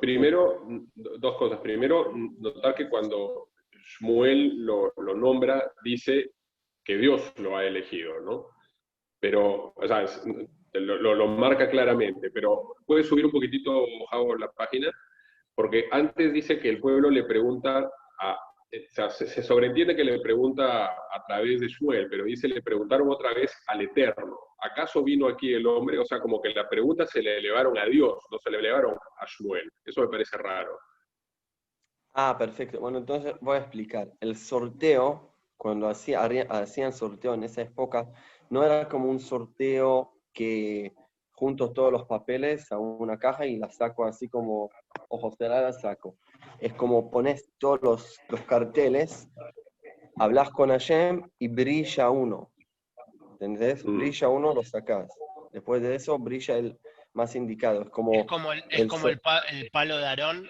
primero, dos cosas. Primero, notar que cuando Shmuel lo, nombra, dice que Dios lo ha elegido, ¿no? Pero, o sea, lo, lo, marca claramente, pero puedes subir un poquitito, Javo, la página, porque antes dice que el pueblo le pregunta a, o sea, se, sobreentiende que le pregunta a través de Shmuel, pero dice, le preguntaron otra vez al Eterno, ¿acaso vino aquí el hombre? O sea, como que la pregunta se le elevaron a Dios, no se le elevaron a Shmuel. Eso me parece raro. Ah, perfecto. Bueno, entonces voy a explicar. El sorteo, cuando hacía, hacían sorteo en esa época, no era como un sorteo que junto todos los papeles a una caja y la saco así como ojos la saco. Es como pones todos los, los carteles, hablas con Hashem y brilla uno. ¿Entendés? Mm. Brilla uno, lo sacas. Después de eso brilla el más indicado. Es como, es como el, es como el, palo de Aarón,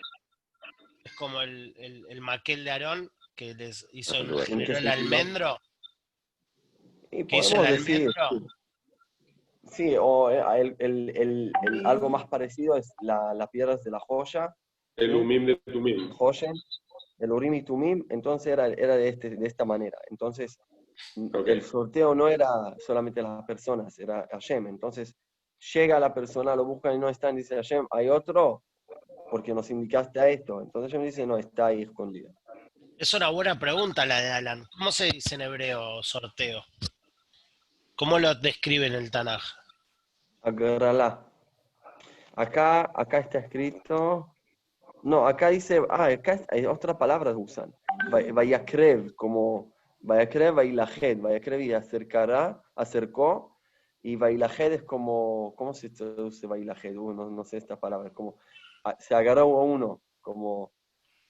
es como el, el, maquel de Aarón que les hizo el, el almendro. Y podemos decir, Sí, o eh, el, el, el, algo más parecido es la, las piedras de la joya. El umim de Tumim. Joya, el urim y Tumim, entonces era, era de, este, de esta manera. Entonces, el sorteo no era solamente las personas, era Hashem. Entonces, llega la persona, lo buscan y no están, dice Hashem, hay otro, porque nos indicaste a esto. Entonces Hashem dice, no, está ahí escondido. Es una buena pregunta la de Alan. ¿Cómo se dice en hebreo sorteo? ¿Cómo lo describe en el Tanaj? Agrala. Acá, acá está escrito. No, acá dice. Ah, acá hay otras palabras usan. Vayakrev, como. Vayakrev, Vailajed. Vayakrev y acercará, acercó. Y Vailajed es como. ¿Cómo se traduce Vailajed? Uh, no, no sé esta palabra. Como. Ah, se agarró a uno. Como.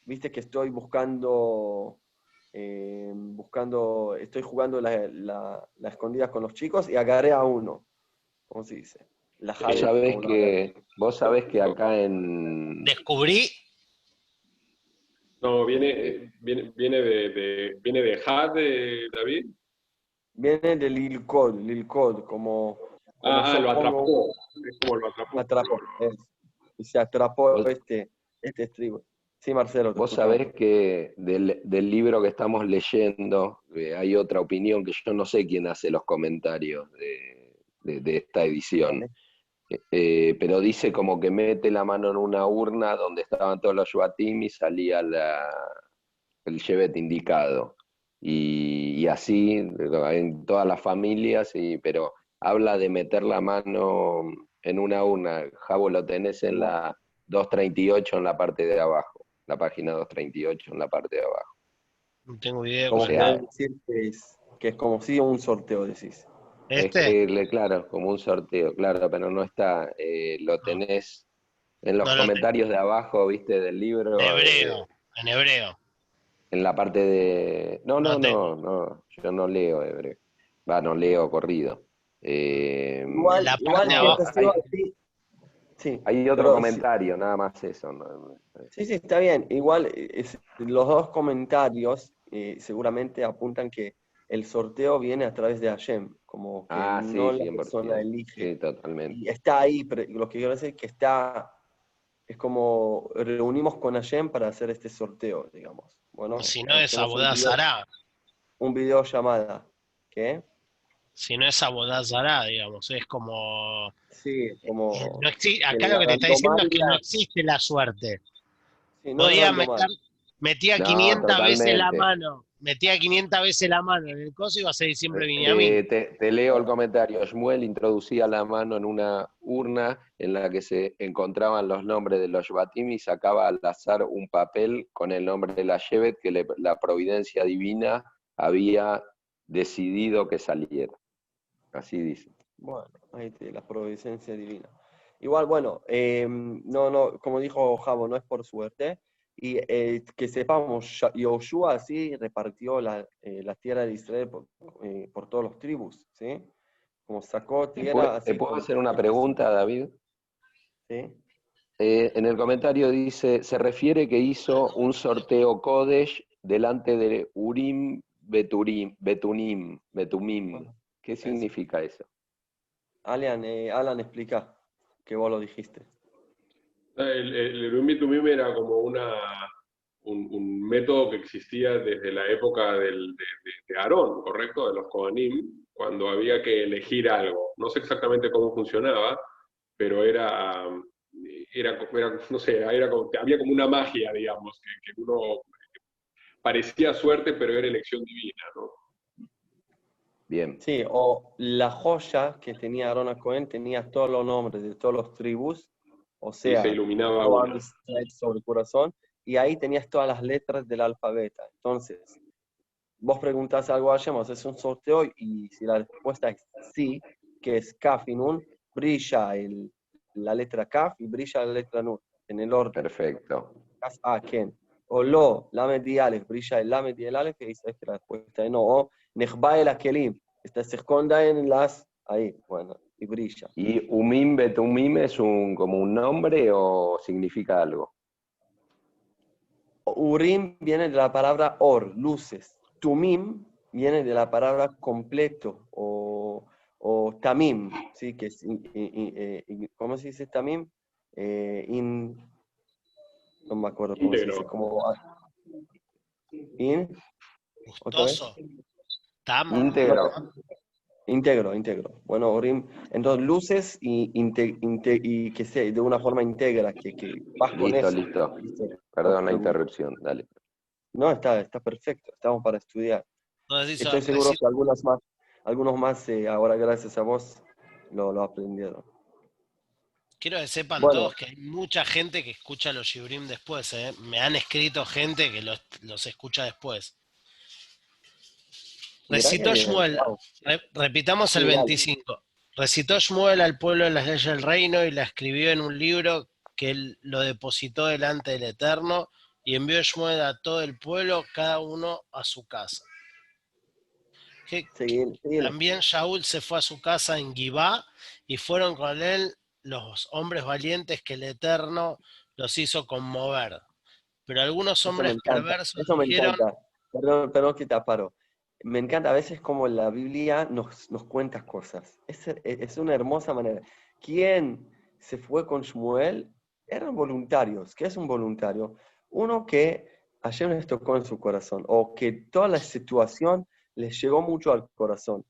Viste que estoy buscando eh, buscando, estoy jugando la, la, escondida con los chicos y agarré a uno. ¿Cómo se dice? La vos sabés que, vos sabés que acá en... Descubrí... No, viene, viene, viene de, de, viene de Had, de David. Viene de Lil Code, Lil Code, como... ah, lo atrapó. Es como lo atrapó. atrapó y se atrapó este, este estribo. Sí, Marcelo. Vos sabés que del, libro que estamos leyendo eh, hay otra opinión que yo no sé quién hace los comentarios de, esta edición. Eh, pero dice como que mete la mano en una urna donde estaban todos los Yuatim y salía el Chevet indicado. Y, así en todas las familias, y, pero habla de meter la mano en una urna. Javo, lo tenés en la 238 en la parte de abajo la página 238 en la parte de abajo. No tengo idea. Como decir que es, que es como si un sorteo, decís. ¿Este? claro, como un sorteo, claro, pero no está, eh, lo tenés en los comentarios de abajo, viste, del libro. En hebreo, en hebreo. En la parte de... No, no, no, no, yo no leo hebreo. Va, no leo corrido. Eh, igual, la parte de abajo. Hay otro comentario, nada más eso. Sí, sí, está bien. Igual los dos comentarios eh, seguramente apuntan que el sorteo viene a través de Hashem, como que ah, no la persona elige. Sí, totalmente. Y está ahí, pero lo que quiero decir es que está, es como reunimos con Hashem para hacer este sorteo, digamos. Bueno, si no es Abodazara. Un video llamada. ¿Qué? si no es Abodazara, digamos, es como... Sí, como... acá lo que te está diciendo es que no existe la suerte. Podía meter, metía 500 veces la mano, metía 500 veces la mano en el coso y iba a ser siempre eh, te, te, leo el comentario. Shmuel introducía la mano en una urna en la que se encontraban los nombres de los Batim y sacaba al azar un papel con el nombre de la Shevet que la providencia divina había decidido que saliera. Así dice. Bueno, ahí tiene la providencia divina. Igual, bueno, em, no, no, como dijo Javo, no es por suerte. Y eh, que sepamos, Yoshua así repartió la, eh, la tierra de Israel por, eh, por todos los tribus, ¿sí? Como sacó ¿Te tierra puedo, así te puedo hacer una pregunta, David? ¿sí? En el comentario dice, se refiere que hizo un sorteo Kodesh delante de Urim Beturim, Betunim, Betumim. ¿Qué significa eso? Alan, Alan, explica, que vos lo dijiste. El, el, el era como una, un, un método que existía desde la época del, de, de- de Aarón, ¿correcto? De los Kohanim, cuando había que elegir algo. No sé exactamente cómo funcionaba, pero era, era, era, no sé, era como- había como una magia, digamos, que, que uno parecía suerte, pero era elección divina, ¿no? Bien, Sí, o la joya que tenía Aaron a Cohen tenía todos los nombres de todos los tribus, o Y sea, se iluminaba una. Sobre el corazón, y ahí tenías todas las letras del alfabeto. Entonces, vos preguntás algo a Hashem, haces un sorteo, y si la respuesta es sí, que es Kaf y Nun, brilla el, la letra Kaf y brilla la letra Nun, en el orden. perfecto. Kas A, Ken. O Lo, Lamed y Aleph, brilla el Lamed y el Aleph, que dice que la respuesta es no. O Nechba el Akelim, esta se esconda en las, ahí, bueno, y brilla. ¿Y Umim Betumim es un, como un nombre o significa algo? Urim viene de la palabra or, luces. Tumim viene de la palabra completo o, o tamim, ¿sí? Que es, in- in- in- eh, in- ¿Cómo se dice tamim? Eh, in, no me acuerdo cómo se dice. Íntegro. Como, in. Gustoso. Tam. Íntegro. Integro, integro. Bueno, Urim, entonces luces y, inte- inte- y que sea de una forma íntegra, que, que vas con Listo, eso. listo. ¿viste? Perdón la interrupción, dale. No, está, está perfecto, estamos para estudiar. Estoy seguro que algunos más, algunos más eh, ahora gracias a vos lo, lo aprendieron. Quiero que sepan Bueno. todos que hay mucha gente que escucha los Shibrim después. ¿eh? Me han escrito gente que los, los escucha después. Recitó Shmuel, repitamos el Sí, dale. 25. Recitó Shmuel al pueblo de las leyes del reino y la escribió en un libro que él lo depositó delante del Eterno y envió Shmuel a todo el pueblo, cada uno a su casa. Que-. También Shaul se fue a su casa en Gibá y fueron con él los hombres valientes que el Eterno los hizo conmover. Pero algunos hombres perversos Eso me dijeron. Perdón, perdón que te aparo. Me encanta a veces como la Biblia nos, nos cuenta cosas. Es, es una hermosa manera. ¿Quién se fue con Shmuel? Eran voluntarios. ¿Qué es un voluntario? Uno que ayer les tocó en su corazón o que toda la situación les llegó mucho al corazón.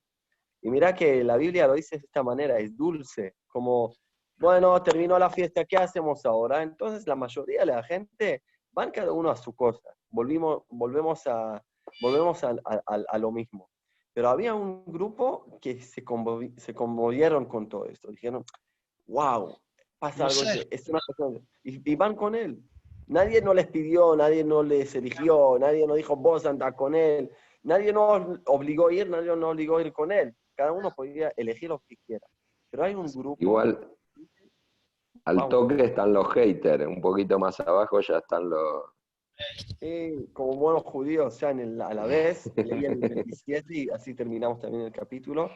Y mira que la Biblia lo dice de esta manera, es dulce, como, bueno, terminó la fiesta, ¿qué hacemos ahora? Entonces la mayoría de la gente van cada uno a su cosa, volvimos, volvemos, a, volvemos a, a- a- a lo mismo. Pero había un grupo que se, conmovi- se conmovieron con todo esto, dijeron, wow, pasa No algo, sé. es una cosa, y, y van con él. Nadie no les pidió, nadie no les eligió, nadie no dijo, vos anda con él, nadie nos obligó a ir, nadie nos obligó a ir con él. Cada uno podía elegir lo que quiera. Pero hay un grupo... Igual, al toque están los haters, un poquito más abajo ya están los... Eh, como buenos judíos, ya en el- a la vez, leían el 27 y así terminamos también el capítulo.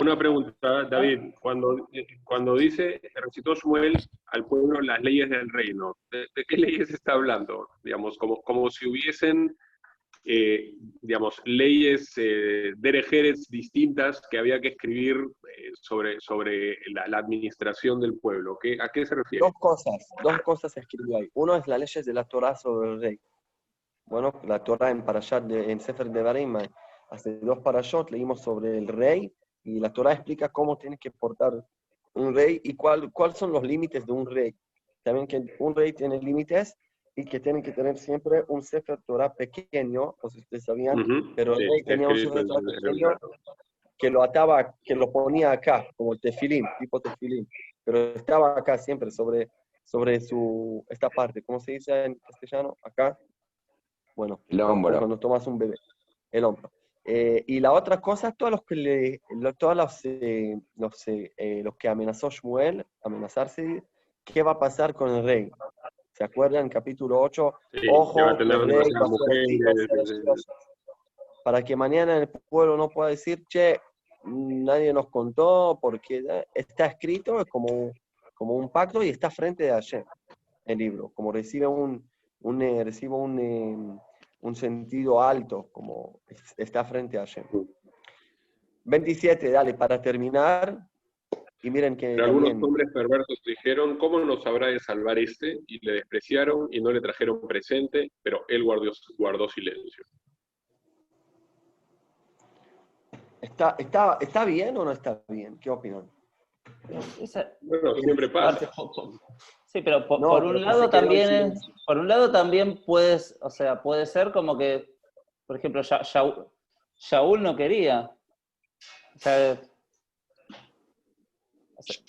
Una pregunta, David. Cuando, eh, cuando dice, recitó Shmuel al pueblo las leyes del reino, ¿de, de qué leyes está hablando? Digamos, como, como si hubiesen, eh, digamos, leyes eh, derejeres distintas que había que escribir eh, sobre, sobre la, la administración del pueblo. ¿Qué, ¿A qué se refiere? Dos cosas, dos cosas escribió ahí. Uno es las leyes de la Torah sobre el rey. Bueno, la Torah en Parashat, de, en Sefer de Barim, hace dos parashot leímos sobre el rey y la Torah explica cómo tiene que portar un rey y cuál, cuáles son los límites de un rey. También que un rey tiene límites y que tienen que tener siempre un Sefer Torah pequeño, no sé si ustedes sabían, Ujú, pero el sí, rey tenía un Sefer Torah pequeño que lo ataba, que lo ponía acá, como el tefilín, tipo tefilín, pero estaba acá siempre sobre, sobre su, esta parte, ¿cómo se dice en castellano? Acá. Bueno, El hombro. cuando tomas un bebé, el hombro. Eh, y la otra cosa, todos los que le, lo- todos los, eh, los, eh, eh, los que amenazó Shmuel, amenazarse, qué va a pasar con el rey. ¿Se acuerdan? Capítulo 8. Sí, Ojo, mujeres. Para que mañana el pueblo no pueda decir, che, nadie nos contó, porque está escrito, es como, como un pacto y está frente de ayer el libro, como recibe un, un, eh, recibe un, eh, un sentido alto, como es- está frente a Hashem. 27, dale, para terminar. Y miren que Pero algunos también- hombres perversos dijeron, ¿cómo nos habrá de salvar este? Y le despreciaron y no le trajeron presente, pero él guardó, guardó silencio. ¿está, está, ¿está bien o no está bien? ¿Qué opinan? Esa- Bueno, siempre pasa. Sí, pero por, No, por pero un que lado también es, por un lado también puedes, o sea, puede ser como que, por ejemplo, Sha- Shaul, Shaul no quería. O sea,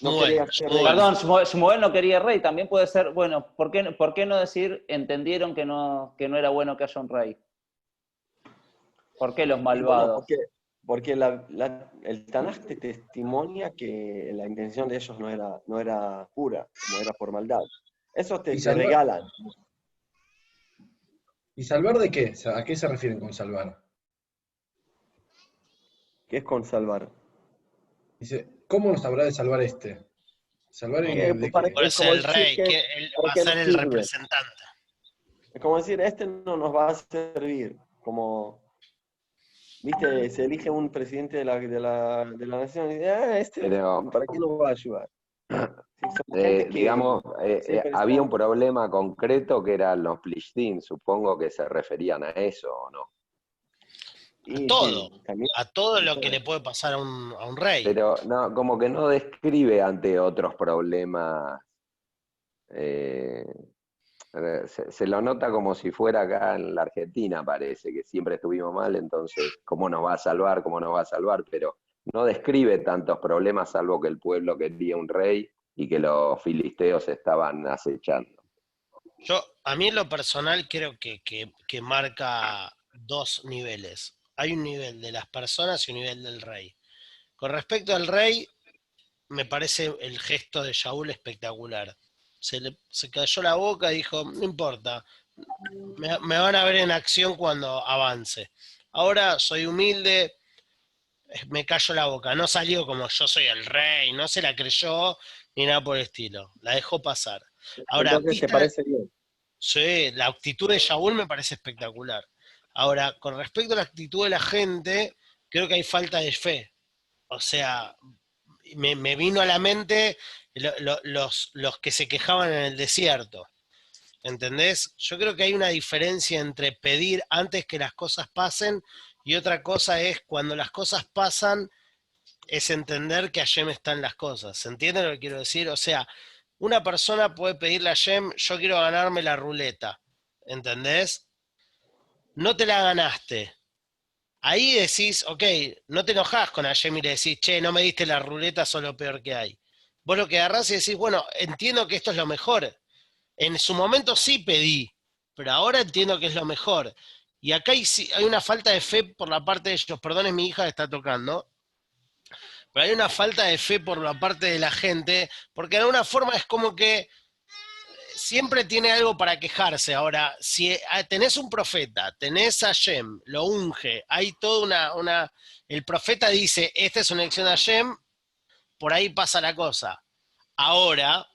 No Shmuel, quería ser Shmuel. perdón, Shmuel, no quería rey, también puede ser, bueno, ¿por qué, por qué no decir entendieron que no, que no era bueno que haya un rey? ¿Por qué los bueno, malvados? porque porque la- la- el Tanaj te testimonia que la intención de ellos no era, no era pura, como era por maldad. Eso te, Y te salvar- regalan. ¿Y salvar de qué? ¿A qué se refieren con salvar? ¿Qué es con salvar? Dice, ¿cómo nos habrá de salvar este? ¿Salvar en Eh, de para qué? Por Es eso como el decir rey, que- que él ¿para va a ser el sirve? representante. Es como decir, este no nos va a servir. Como, viste, se elige un presidente de la, de la, de la nación y dice, ah, este, Pero- ¿para qué nos va a ayudar? Eh, digamos, eh, eh, había un problema concreto que eran los plishtín, supongo que se referían a eso o no. Y sí, todo. también- A todo lo que le puede pasar a un, a un rey. Pero no, como que no describe ante otros problemas. eh, eh, se, se lo nota como si fuera acá en la Argentina, parece, que siempre estuvimos mal, entonces, ¿cómo nos va a salvar? ¿Cómo nos va a salvar? Pero no describe tantos problemas, salvo que el pueblo quería un rey y que los filisteos estaban acechando. Yo, a mí en lo personal creo que, que- que marca dos niveles. Hay un nivel de las personas y un nivel del rey. Con respecto al rey, me parece el gesto de Shaul espectacular. Se le se cayó la boca y dijo, no importa, me, me van a ver en acción cuando avance. Ahora soy humilde, eh, me callo la boca. No salió como yo soy el rey, no se la creyó ni nada por el estilo. La dejó pasar. Ahora, Entonces, ¿te vista- parece bien? Sí, la actitud de Shaul me parece espectacular. Ahora, con respecto a la actitud de la gente, creo que hay falta de fe. O sea, me, vino a la mente lo- lo- los, los que se quejaban en el desierto. ¿Entendés? Yo creo que hay una diferencia entre pedir antes que las cosas pasen y otra cosa es cuando las cosas pasan, es entender que Hashem está en las cosas. ¿Se entiende lo que quiero decir? O sea, una persona puede pedirle a Hashem, yo quiero ganarme la ruleta. ¿Entendés? No te la ganaste. Ahí decís, ok, no te enojás con Hashem y le decís, che, no me diste la ruleta, sos lo peor que hay. Vos lo que agarrás y decís, bueno, entiendo que esto es lo mejor. En su momento sí pedí, pero ahora entiendo que es lo mejor. Y acá hay, hay una falta de fe por la parte de ellos. Perdón, mi hija que está tocando. Pero hay una falta de fe por la parte de la gente, porque de alguna forma es como que siempre tiene algo para quejarse. Ahora, si ah, tenés un profeta, tenés a Shem, lo unge, hay toda una, una. El profeta dice: Esta es una elección de Shem, por ahí pasa la cosa. Ahora,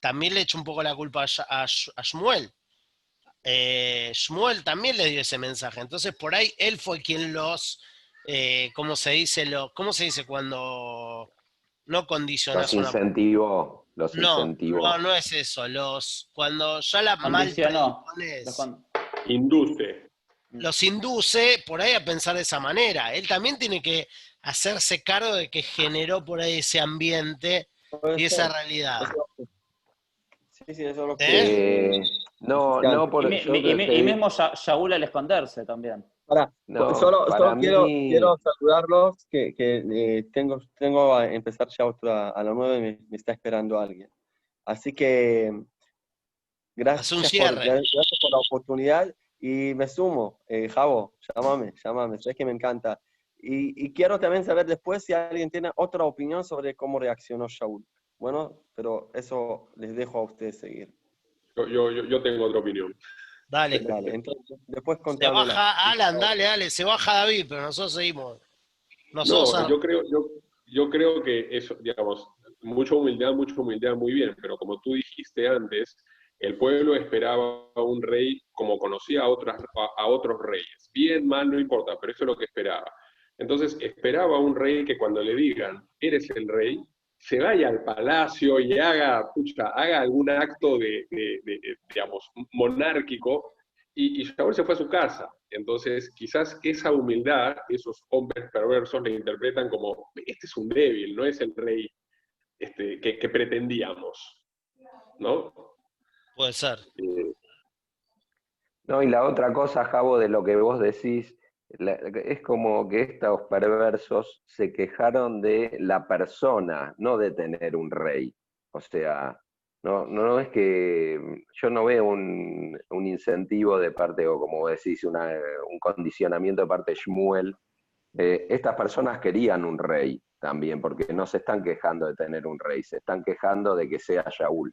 también le echo un poco la culpa a, a a Shmuel. Eh, Shmuel también le dio ese mensaje. Entonces, por ahí él fue quien los. Eh, ¿Cómo se dice? Lo, ¿Cómo se dice cuando no condicionas Los una incentivó, los no, no, no es eso. Los, cuando ya la mal Condicionó. predispones, Induce. los induce por ahí a pensar de esa manera. Él también tiene que hacerse cargo de que generó por ahí ese ambiente Puede y esa realidad. Sí, sí, eso es lo que... ¿Eh? No, no, por y, yo mismo Sha- Shaul al esconderse también. Pará, no, solo, para solo quiero, mí- quiero saludarlos, que, que, eh, tengo, tengo a empezar ya otra, a las nueve me, me está esperando alguien. Así que gracias, por, gracias por la oportunidad y me sumo. Eh, Javo, llámame, llámame, sabes que me encanta. Y, y quiero también saber después si alguien tiene otra opinión sobre cómo reaccionó Shaul. Bueno, pero eso les dejo a ustedes seguir. Yo, yo, yo tengo otra opinión. Dale. Dale, entonces, después Se baja Alan, dale, dale, se baja David, pero nosotros seguimos. No, Nosotros yo creo, yo, yo creo que eso, digamos, mucha humildad, mucha humildad, muy bien, pero como tú dijiste antes, el pueblo esperaba a un rey como conocía a, otras, a, a otros reyes. Bien, mal, no importa, pero eso es lo que esperaba. Entonces, esperaba a un rey que cuando le digan, eres el rey, se vaya al palacio y haga, pucha, haga algún acto de, de- de- de, digamos, monárquico, y, y Shaul se fue a su casa. Entonces, quizás esa humildad, esos hombres perversos le interpretan como, este es un débil, no es el rey este, que, que pretendíamos, ¿no? puede ser. Eh, No, y la otra cosa, Javo, de lo que vos decís, la- es como que estos perversos se quejaron de la persona, no de tener un rey. O sea, no, no es que yo no veo un, un incentivo de parte, o como decís, una- un condicionamiento de parte de Shmuel. Eh, estas personas querían un rey también, porque no se están quejando de tener un rey, se están quejando de que sea Shaul.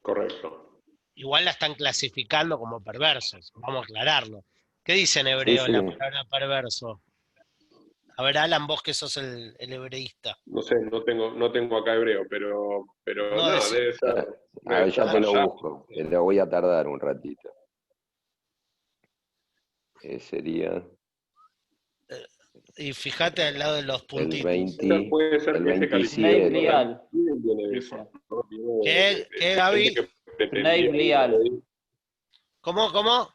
correcto. Igual la están clasificando como perversos, vamos a aclararlo. ¿Qué dice en hebreo Sí, la palabra perverso? A ver, Alan, vos que sos el, el hebreísta. No sé, no tengo, no tengo acá hebreo, pero, pero No, no, es- debe ser. A ver, ya te lo busco, lo voy a tardar un ratito. Eh, sería Y fíjate al lado de los el puntitos. 20, Puede ser el que ese 27. Ney califique. Blial. ¿Qué? de- ¿Qué, de Gaby? ¿Cómo, cómo?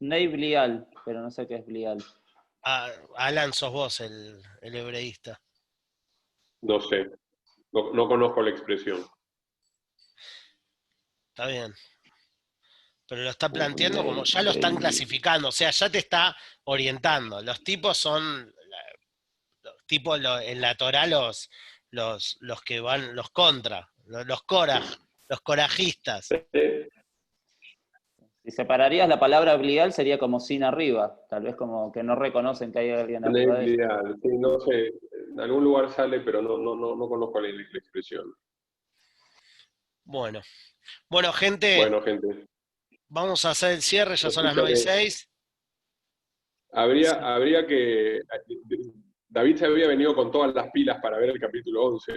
Ney Blial, pero no sé qué es Blial. Ah, Alan, sos vos el, el hebreísta. No sé, no, no conozco la expresión. Está bien. Pero lo está planteando como ya lo están clasificando, o sea, ya te está orientando. Los tipos son, los tipos en la Torah los, los, los que van, los contra, los, los coraj, los corajistas. Eh, Si separarías la palabra Blial sería como sin arriba, tal vez como que no reconocen que hay alguien arriba de sí, no sé, en algún lugar sale, pero no, no, no, no conozco la, la expresión. Bueno. Bueno, gente, Bueno, gente, vamos a hacer el cierre, ya son las 9 y Escúchame. 6. habría, habría que... David se había venido con todas las pilas para ver el capítulo 11.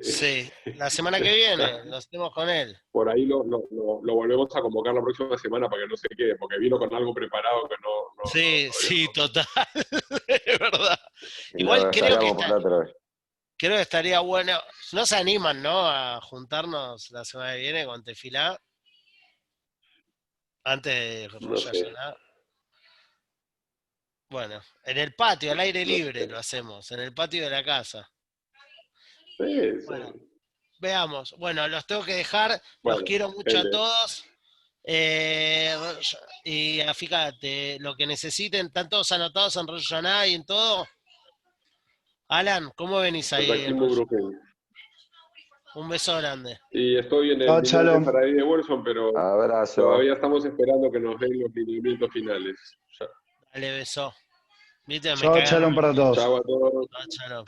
Sí, la semana que viene lo hacemos con él. Por ahí lo, lo, lo- lo volvemos a convocar la próxima semana para que no se quede, porque vino con algo preparado que no... no- Sí, no- sí, total. Es verdad. y Igual creo que está-. Creo estaría bueno. No se animan, ¿no? A juntarnos la semana que viene con Tefilá. Antes de No sé. Bueno, en el patio, al aire libre lo hacemos, en el patio de la casa. Sí, sí. Bueno, Veamos. Bueno, los tengo que dejar. Los quiero mucho a todos. Eh, y fíjate, lo que necesiten, están todos anotados en Rosh Hashanah y en todo. Alan, ¿cómo venís ahí? Un beso grande. Y estoy en el Shalom. de Wilson, pero Abrazo. todavía estamos esperando que nos den los lineamientos finales. Ya. Dale, beso. Viste, me Chao, cagaron. shalom para todos. Chao a todos. Chao, shalom.